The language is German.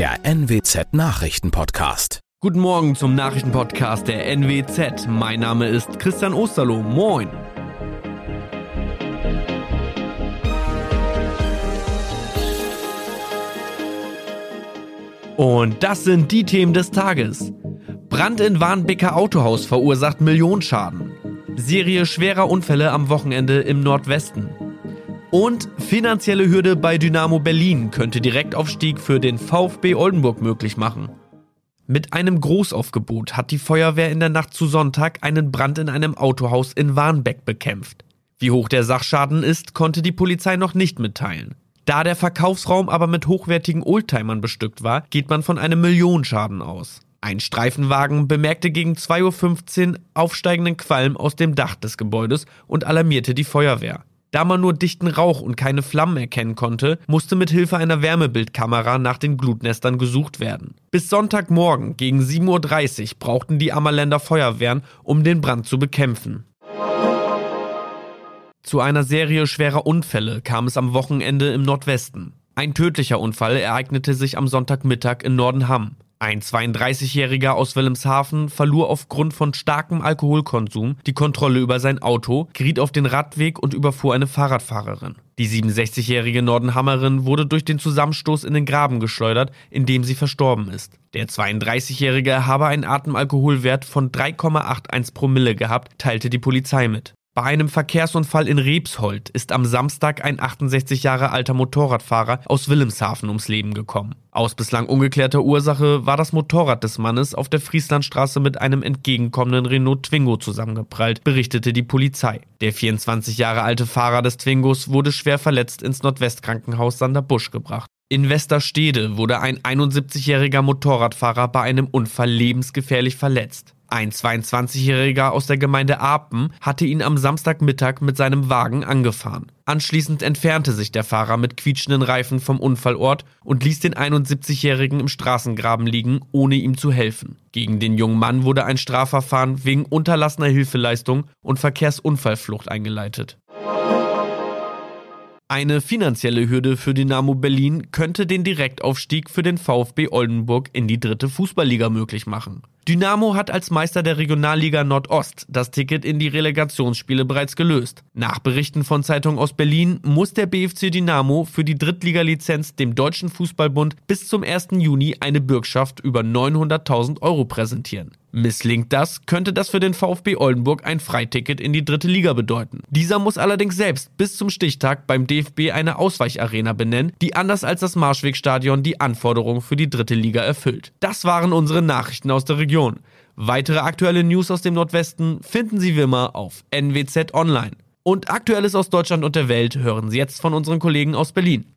der NWZ Nachrichtenpodcast. Guten Morgen zum Nachrichtenpodcast der NWZ. Mein Name ist Christian Osterloh. Moin. Und das sind die Themen des Tages. Brand in Warnbeker Autohaus verursacht Millionenschaden. Serie schwerer Unfälle am Wochenende im Nordwesten. Und finanzielle Hürde bei Dynamo Berlin könnte Direktaufstieg für den VfB Oldenburg möglich machen. Mit einem Großaufgebot hat die Feuerwehr in der Nacht zu Sonntag einen Brand in einem Autohaus in Warnbeck bekämpft. Wie hoch der Sachschaden ist, konnte die Polizei noch nicht mitteilen. Da der Verkaufsraum aber mit hochwertigen Oldtimern bestückt war, geht man von einem Millionenschaden aus. Ein Streifenwagen bemerkte gegen 2.15 Uhr aufsteigenden Qualm aus dem Dach des Gebäudes und alarmierte die Feuerwehr. Da man nur dichten Rauch und keine Flammen erkennen konnte, musste mit Hilfe einer Wärmebildkamera nach den Glutnestern gesucht werden. Bis Sonntagmorgen gegen 7.30 Uhr brauchten die Ammerländer Feuerwehren, um den Brand zu bekämpfen. Zu einer Serie schwerer Unfälle kam es am Wochenende im Nordwesten. Ein tödlicher Unfall ereignete sich am Sonntagmittag in Nordenham. Ein 32-Jähriger aus Wilhelmshaven verlor aufgrund von starkem Alkoholkonsum die Kontrolle über sein Auto, geriet auf den Radweg und überfuhr eine Fahrradfahrerin. Die 67-jährige Nordenhammerin wurde durch den Zusammenstoß in den Graben geschleudert, in dem sie verstorben ist. Der 32-jährige habe einen Atemalkoholwert von 3,81 Promille gehabt, teilte die Polizei mit. Bei einem Verkehrsunfall in Rebshold ist am Samstag ein 68 Jahre alter Motorradfahrer aus Wilhelmshaven ums Leben gekommen. Aus bislang ungeklärter Ursache war das Motorrad des Mannes auf der Frieslandstraße mit einem entgegenkommenden Renault Twingo zusammengeprallt, berichtete die Polizei. Der 24 Jahre alte Fahrer des Twingos wurde schwer verletzt ins Nordwestkrankenhaus Sanderbusch gebracht. In Westerstede wurde ein 71-jähriger Motorradfahrer bei einem Unfall lebensgefährlich verletzt. Ein 22-Jähriger aus der Gemeinde Apen hatte ihn am Samstagmittag mit seinem Wagen angefahren. Anschließend entfernte sich der Fahrer mit quietschenden Reifen vom Unfallort und ließ den 71-Jährigen im Straßengraben liegen, ohne ihm zu helfen. Gegen den jungen Mann wurde ein Strafverfahren wegen unterlassener Hilfeleistung und Verkehrsunfallflucht eingeleitet. Eine finanzielle Hürde für Dynamo Berlin könnte den Direktaufstieg für den VfB Oldenburg in die dritte Fußballliga möglich machen. Dynamo hat als Meister der Regionalliga Nordost das Ticket in die Relegationsspiele bereits gelöst. Nach Berichten von Zeitungen aus Berlin muss der BFC Dynamo für die Drittliga-Lizenz dem Deutschen Fußballbund bis zum 1. Juni eine Bürgschaft über 900.000 Euro präsentieren. Misslingt das, könnte das für den VfB Oldenburg ein Freiticket in die dritte Liga bedeuten. Dieser muss allerdings selbst bis zum Stichtag beim DFB eine Ausweicharena benennen, die anders als das Marschwegstadion die Anforderungen für die dritte Liga erfüllt. Das waren unsere Nachrichten aus der Region. Weitere aktuelle News aus dem Nordwesten finden Sie wie immer auf NWZ Online. Und Aktuelles aus Deutschland und der Welt hören Sie jetzt von unseren Kollegen aus Berlin.